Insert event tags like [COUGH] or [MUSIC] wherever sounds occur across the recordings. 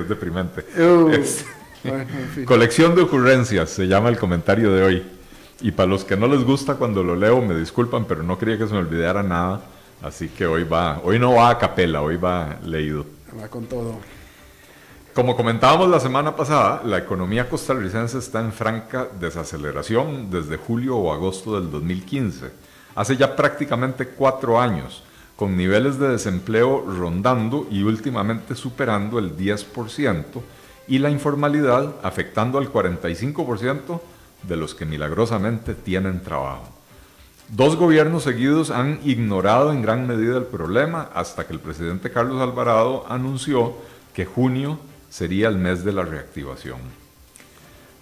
es deprimente. Uh, Es- [LAUGHS] bueno, en fin. Colección de ocurrencias se llama el comentario de hoy. Y para los que no les gusta cuando lo leo, me disculpan, pero no quería que se me olvidara nada. Así que hoy va, hoy no va a capela, hoy va leído. Va con todo. Como comentábamos la semana pasada, la economía costarricense está en franca desaceleración desde julio o agosto del 2015, hace ya prácticamente cuatro años, con niveles de desempleo rondando y últimamente superando el 10% y la informalidad afectando al 45% de los que milagrosamente tienen trabajo. Dos gobiernos seguidos han ignorado en gran medida el problema hasta que el presidente Carlos Alvarado anunció que junio sería el mes de la reactivación.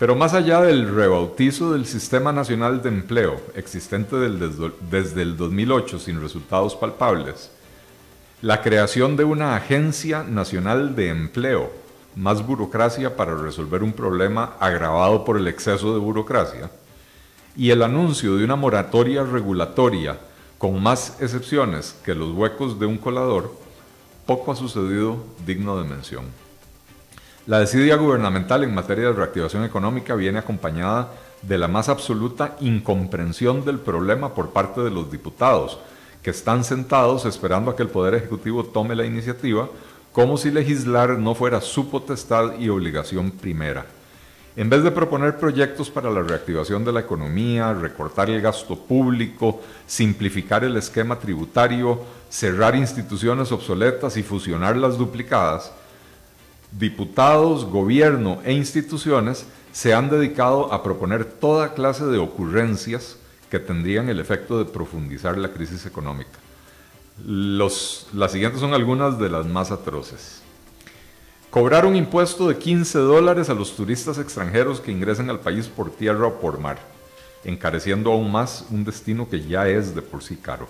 Pero más allá del rebautizo del Sistema Nacional de Empleo, existente desde el 2008 sin resultados palpables, la creación de una Agencia Nacional de Empleo, más burocracia para resolver un problema agravado por el exceso de burocracia, y el anuncio de una moratoria regulatoria con más excepciones que los huecos de un colador, poco ha sucedido digno de mención. La desidia gubernamental en materia de reactivación económica viene acompañada de la más absoluta incomprensión del problema por parte de los diputados, que están sentados esperando a que el Poder Ejecutivo tome la iniciativa, como si legislar no fuera su potestad y obligación primera. En vez de proponer proyectos para la reactivación de la economía, recortar el gasto público, simplificar el esquema tributario, cerrar instituciones obsoletas y fusionar las duplicadas, diputados, gobierno e instituciones se han dedicado a proponer toda clase de ocurrencias que tendrían el efecto de profundizar la crisis económica. Las siguientes son algunas de las más atroces. Cobrar un impuesto de 15 dólares a los turistas extranjeros que ingresen al país por tierra o por mar, encareciendo aún más un destino que ya es de por sí caro.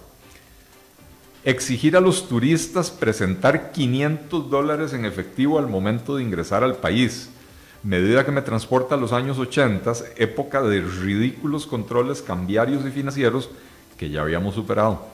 Exigir a los turistas presentar 500 dólares en efectivo al momento de ingresar al país, medida que me transporta a los años 80, época de ridículos controles cambiarios y financieros que ya habíamos superado.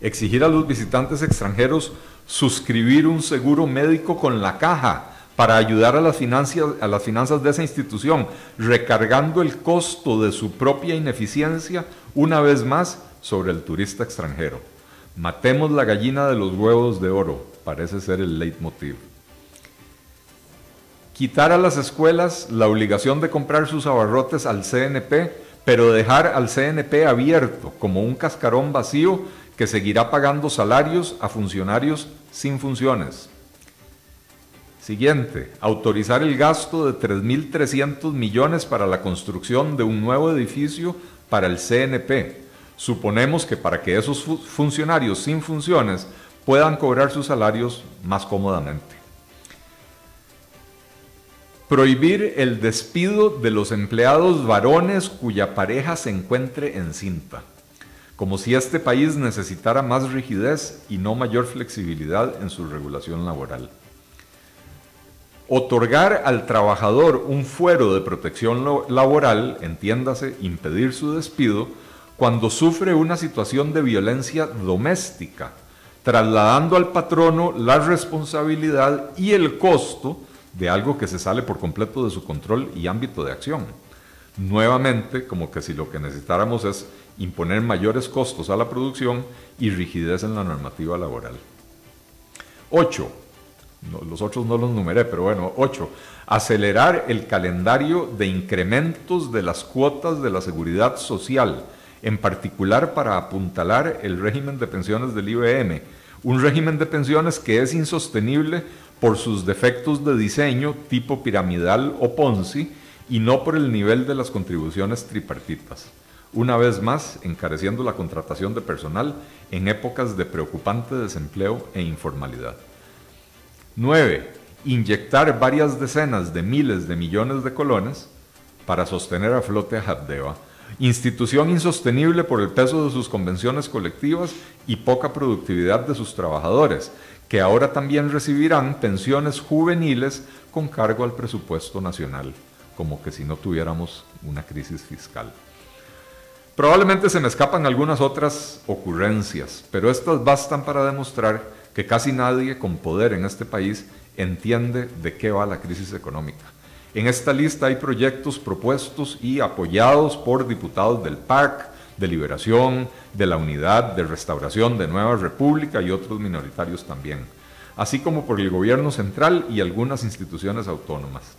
Exigir a los visitantes extranjeros suscribir un seguro médico con la caja para ayudar a las, financias, a las finanzas de esa institución, recargando el costo de su propia ineficiencia una vez más sobre el turista extranjero. Matemos la gallina de los huevos de oro, parece ser el leitmotiv. Quitar a las escuelas la obligación de comprar sus abarrotes al CNP, pero dejar al CNP abierto como un cascarón vacío que seguirá pagando salarios a funcionarios sin funciones. Siguiente, autorizar el gasto de 3.300 millones para la construcción de un nuevo edificio para el CNP. Suponemos que para que esos fu- funcionarios sin funciones puedan cobrar sus salarios más cómodamente. Prohibir el despido de los empleados varones cuya pareja se encuentre encinta, como si este país necesitara más rigidez y no mayor flexibilidad en su regulación laboral. Otorgar al trabajador un fuero de protección laboral, entiéndase, impedir su despido, cuando sufre una situación de violencia doméstica, trasladando al patrono la responsabilidad y el costo de algo que se sale por completo de su control y ámbito de acción. Nuevamente, como que si lo que necesitáramos es imponer mayores costos a la producción y rigidez en la normativa laboral. 8. los otros no los numeré, pero bueno, 8. Acelerar el calendario de incrementos de las cuotas de la seguridad social, en particular para apuntalar el régimen de pensiones del IBM, un régimen de pensiones que es insostenible por sus defectos de diseño tipo piramidal o Ponzi y no por el nivel de las contribuciones tripartitas. Una vez más, encareciendo la contratación de personal en épocas de preocupante desempleo e informalidad. 9. Inyectar varias decenas de miles de millones de colones para sostener a flote a Habdeba, institución insostenible por el peso de sus convenciones colectivas y poca productividad de sus trabajadores, que ahora también recibirán pensiones juveniles con cargo al presupuesto nacional, como que si no tuviéramos una crisis fiscal. Probablemente se me escapan algunas otras ocurrencias, pero estas bastan para demostrar que casi nadie con poder en este país entiende de qué va la crisis económica. En esta lista hay proyectos propuestos y apoyados por diputados del PAC, de Liberación, de la Unidad de Restauración de Nueva República y otros minoritarios también, así como por el gobierno central y algunas instituciones autónomas.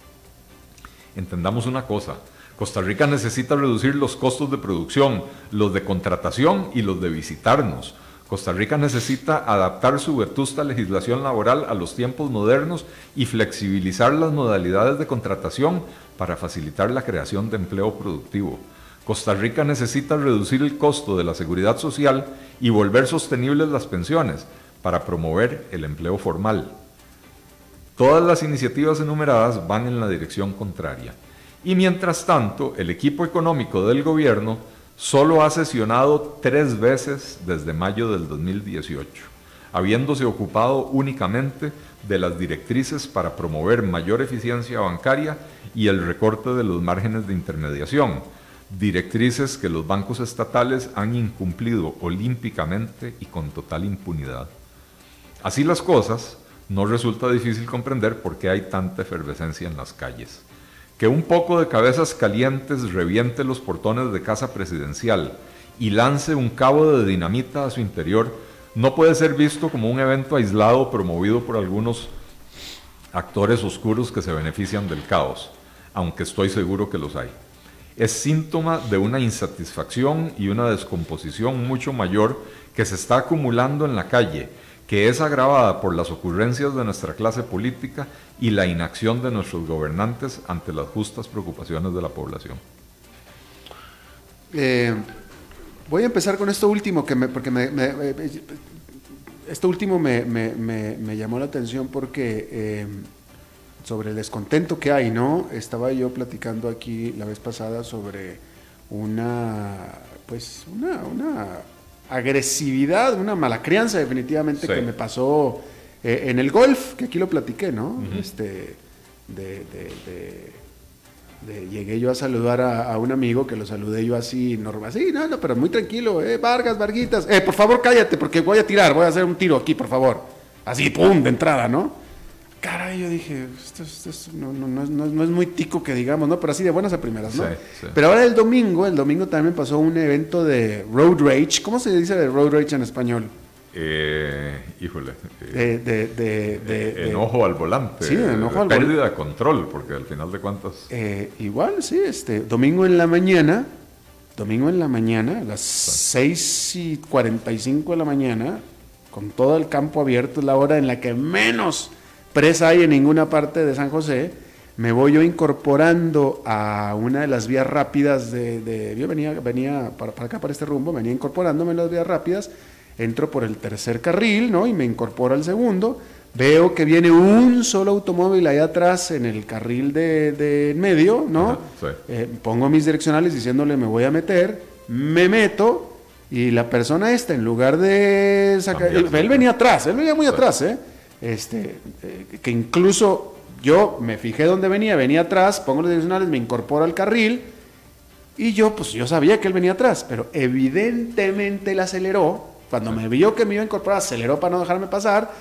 Entendamos una cosa, Costa Rica necesita reducir los costos de producción, los de contratación y los de visitarnos. Costa Rica necesita adaptar su vetusta legislación laboral a los tiempos modernos y flexibilizar las modalidades de contratación para facilitar la creación de empleo productivo. Costa Rica necesita reducir el costo de la seguridad social y volver sostenibles las pensiones para promover el empleo formal. Todas las iniciativas enumeradas van en la dirección contraria. Y mientras tanto, el equipo económico del gobierno solo ha sesionado tres veces desde mayo del 2018, habiéndose ocupado únicamente de las directrices para promover mayor eficiencia bancaria y el recorte de los márgenes de intermediación, directrices que los bancos estatales han incumplido olímpicamente y con total impunidad. Así las cosas, no resulta difícil comprender por qué hay tanta efervescencia en las calles. Que un poco de cabezas calientes reviente los portones de casa presidencial y lance un cabo de dinamita a su interior no puede ser visto como un evento aislado promovido por algunos actores oscuros que se benefician del caos, aunque estoy seguro que los hay. Es síntoma de una insatisfacción y una descomposición mucho mayor que se está acumulando en la calle, que es agravada por las ocurrencias de nuestra clase política y la inacción de nuestros gobernantes ante las justas preocupaciones de la población. Eh, voy a empezar con esto último, que me, porque me, esto último me, llamó la atención porque eh, sobre el descontento que hay, ¿no? Estaba yo platicando aquí la vez pasada sobre una, pues, una, una agresividad, una mala crianza definitivamente que me pasó eh, en el golf, que aquí lo platiqué, ¿no? Este, de, de, llegué yo a saludar a, un amigo que lo saludé yo así, normal, sí, no, no, pero muy tranquilo, eh, Vargas, Varguitas, eh, por favor cállate porque voy a tirar, voy a hacer un tiro aquí, por favor. Así, pum, de entrada, ¿no? Caray, yo dije, esto, no, es, muy tico que digamos, ¿no? Pero así de buenas a primeras, ¿no? Pero ahora el domingo, el domingo también pasó un evento de road rage. ¿Cómo se dice de road rage en español? Eh, híjole. Eh, de, de, de, enojo al volante. Sí, enojo al volante. Pérdida de control, porque al final de cuentas. Eh, igual, sí, este, domingo en la mañana, domingo en la mañana, a las 6 y 45 de la mañana, con todo el campo abierto, es la hora en la que menos presa hay en ninguna parte de San José, me voy yo incorporando a una de las vías rápidas de... yo venía, venía para, acá, para este rumbo, venía incorporándome en las vías rápidas, entro por el tercer carril, ¿no? Y me incorporo al segundo, veo que viene un solo automóvil ahí atrás en el carril de, medio, ¿no? Eh, pongo mis direccionales diciéndole me voy a meter, me meto y la persona esta, en lugar de sacar... Él, él, venía atrás, él venía muy atrás, ¿eh? Este, eh, que incluso yo me fijé dónde venía, venía atrás, pongo los direccionales, me incorporo al carril y yo, pues yo sabía que él venía atrás, pero evidentemente él aceleró, cuando me vio que me iba a incorporar, aceleró para no dejarme pasar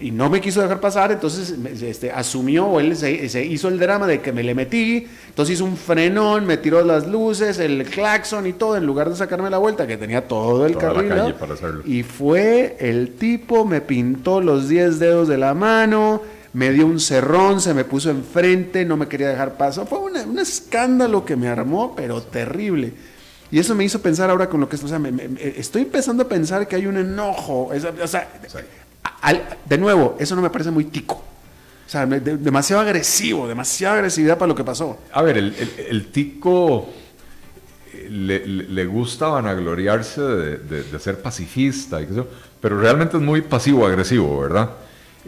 y no me quiso dejar pasar, entonces este, asumió o él se, hizo el drama de que me le metí, entonces hizo un frenón, me tiró las luces, el claxon y todo, en lugar de sacarme la vuelta, que tenía todo el carril. Y fue el tipo, me pintó los 10 dedos de la mano, me dio un cerrón, se me puso enfrente, no me quería dejar pasar. Fue un escándalo que me armó, pero terrible. Y eso me hizo pensar ahora con lo que o sea, estoy empezando a pensar que hay un enojo. O sea, de nuevo, eso no me parece muy tico. O sea, demasiado agresivo, demasiada agresividad para lo que pasó. A ver, el, tico eh, le, gusta vanagloriarse de, ser pacifista, pero realmente es muy pasivo-agresivo, ¿verdad?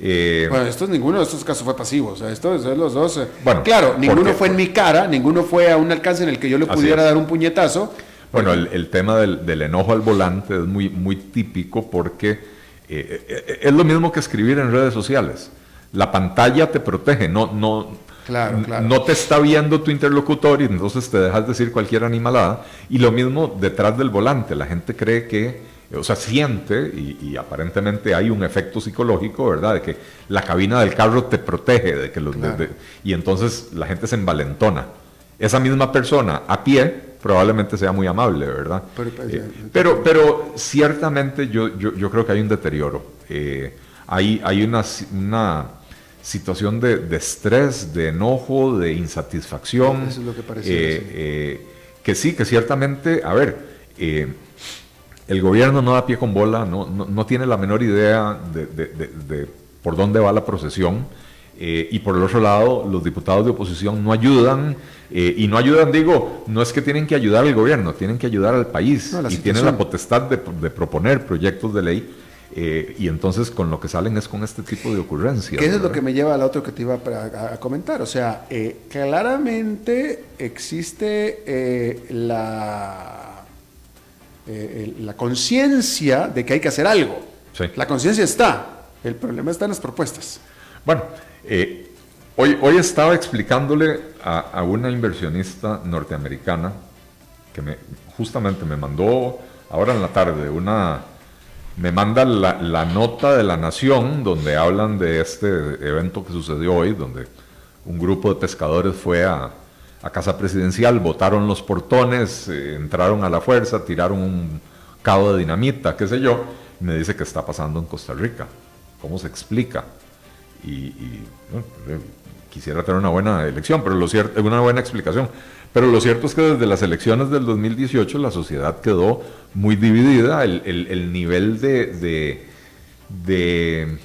Eh, bueno, esto es ninguno de estos casos fue pasivo, o sea, esto es los dos. Eh, bueno, claro, ninguno fue en mi cara, ninguno fue a un alcance en el que yo le pudiera dar un puñetazo. Bueno, el, tema del, del, enojo al volante es muy, muy típico porque eh, eh, eh, es lo mismo que escribir en redes sociales. La pantalla te protege, no, no, no te está viendo tu interlocutor y entonces te dejas decir cualquier animalada. Y lo mismo detrás del volante. La gente cree que o sea, siente y, aparentemente hay un efecto psicológico, ¿verdad? De que la cabina del carro te protege, de que los, y entonces la gente se envalentona. Esa misma persona a pie probablemente sea muy amable, ¿verdad? Pero, pues, eh, pero, ciertamente yo, yo, creo que hay un deterioro. Eh, hay, hay una, una situación de, estrés, de enojo, de insatisfacción. Eso es lo que parece. Eh, que sí, que ciertamente, a ver, el gobierno no da pie con bola, no, no, tiene la menor idea de, por dónde va la procesión. Eh, y por el otro lado, los diputados de oposición no ayudan, eh, y no ayudan, digo, no es que tienen que ayudar al gobierno, tienen que ayudar al país, y tienen la potestad de, proponer proyectos de ley, eh, y entonces con lo que salen es con este tipo de ocurrencias. Eso es lo que me lleva al otro que te iba a, a comentar, o sea, claramente existe la la conciencia de que hay que hacer algo. La conciencia está, el problema está en las propuestas. Bueno, eh, hoy, hoy estaba explicándole a, una inversionista norteamericana que me, justamente me mandó ahora en la tarde una... Me manda la, nota de la Nación donde hablan de este evento que sucedió hoy, donde un grupo de pescadores fue a, a Casa Presidencial, botaron los portones, eh, entraron a la fuerza, tiraron un cabo de dinamita, qué sé yo, y me dice que está pasando en Costa Rica. ¿Cómo se explica? Y, eh, quisiera tener una buena elección, pero lo cierto, una buena explicación. Pero lo cierto es que desde las elecciones del 2018 la sociedad quedó muy dividida, el, nivel de, de,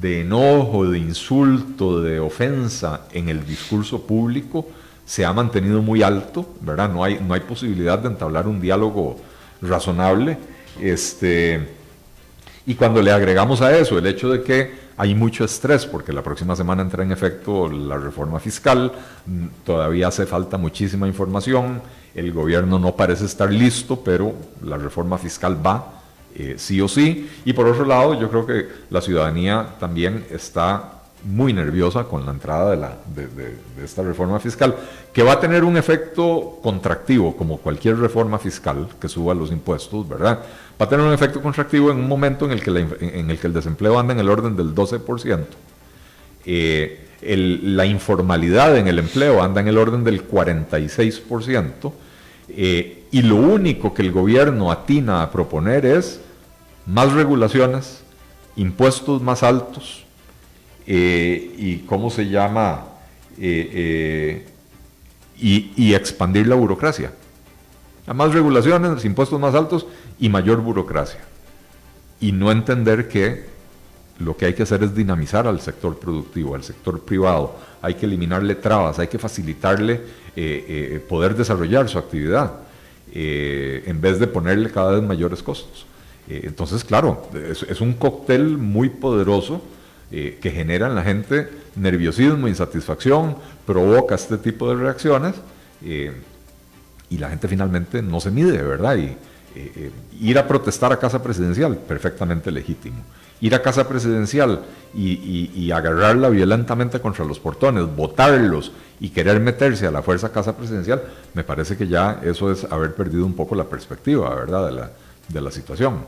de enojo, de insulto, de ofensa en el discurso público se ha mantenido muy alto, ¿verdad? No hay, no hay posibilidad de entablar un diálogo razonable. Este, y cuando le agregamos a eso el hecho de que hay mucho estrés, porque la próxima semana entra en efecto la reforma fiscal, mm, todavía hace falta muchísima información, el gobierno no parece estar listo, pero la reforma fiscal va eh, sí o sí. Y por otro lado, yo creo que la ciudadanía también está muy nerviosa con la entrada de, la, de, esta reforma fiscal, que va a tener un efecto contractivo, como cualquier reforma fiscal que suba los impuestos, ¿verdad? Va a tener un efecto contractivo en un momento en el que, en el, que el desempleo anda en el orden del 12%. Eh, la informalidad en el empleo anda en el orden del 46%, eh, y lo único que el gobierno atina a proponer es más regulaciones, impuestos más altos, eh, y cómo se llama eh, eh, y, expandir la burocracia. A más regulaciones, impuestos más altos y mayor burocracia. Y no entender que lo que hay que hacer es dinamizar al sector productivo, al sector privado. Hay que eliminarle trabas, hay que facilitarle poder desarrollar su actividad en vez de ponerle cada vez mayores costos. entonces, claro, es un cóctel muy poderoso eh, que genera en la gente nerviosismo, insatisfacción, provoca este tipo de reacciones eh, y la gente finalmente no se mide, ¿verdad? Y eh, ir a protestar a casa presidencial, perfectamente legítimo. Ir a casa presidencial y, agarrarla violentamente contra los portones, botarlos y querer meterse a la fuerza a casa presidencial, me parece que ya eso es haber perdido un poco la perspectiva, ¿verdad? De la, de la situación.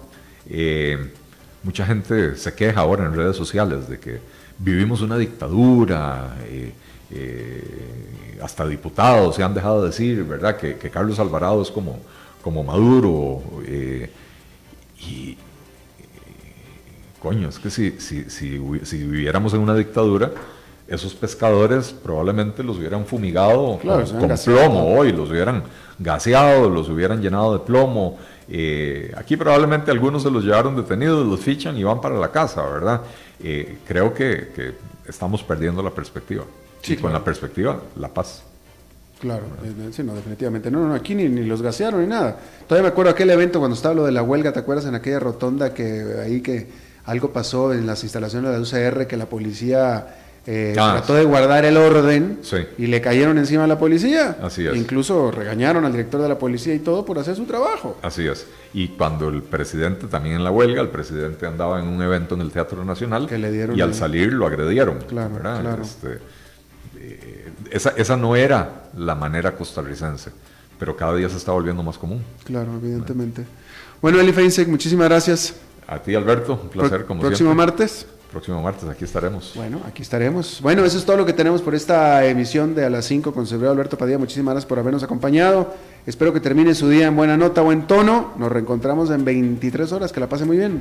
Mucha gente se queja ahora en redes sociales de que vivimos una dictadura, eh, eh, hasta diputados se han dejado decir, ¿verdad?, que, Carlos Alvarado es como, como Maduro. Eh, y, coño, es que si, si, si, si, viviéramos en una dictadura, esos pescadores probablemente los hubieran fumigado con, plomo hoy, los hubieran gaseado, los hubieran llenado de plomo. Eh, aquí probablemente algunos se los llevaron detenidos, los fichan y van para la casa, ¿verdad? Eh, creo que, estamos perdiendo la perspectiva. Sí, y con la perspectiva, la paz. Claro, eh, sí, no, definitivamente. No, no, aquí ni, ni, los gasearon ni nada. Todavía me acuerdo aquel evento cuando estaba lo de la huelga, ¿te acuerdas? En aquella rotonda que ahí que algo pasó en las instalaciones de la UCR, que la policía eh, ah, trató de guardar el orden y le cayeron encima a la policía. Así es. Incluso regañaron al director de la policía y todo por hacer su trabajo. Así es. Y cuando el presidente también en la huelga, el presidente andaba en un evento en el Teatro Nacional y al salir lo agredieron. Claro, claro. Este, eh, esa, esa no era la manera costarricense pero cada día se está volviendo más común. Claro, evidentemente. Bueno, Eli Feinsek, muchísimas gracias. A ti, Alberto, un placer, Pro- como Próximo siempre. martes. Próximo martes, aquí estaremos. Bueno, aquí estaremos. Bueno, eso es todo lo que tenemos por esta emisión de A las 5 con Severo Alberto Padilla. Muchísimas gracias por habernos acompañado. Espero que termine su día en buena nota, buen tono. Nos reencontramos en 23 horas. Que la pase muy bien.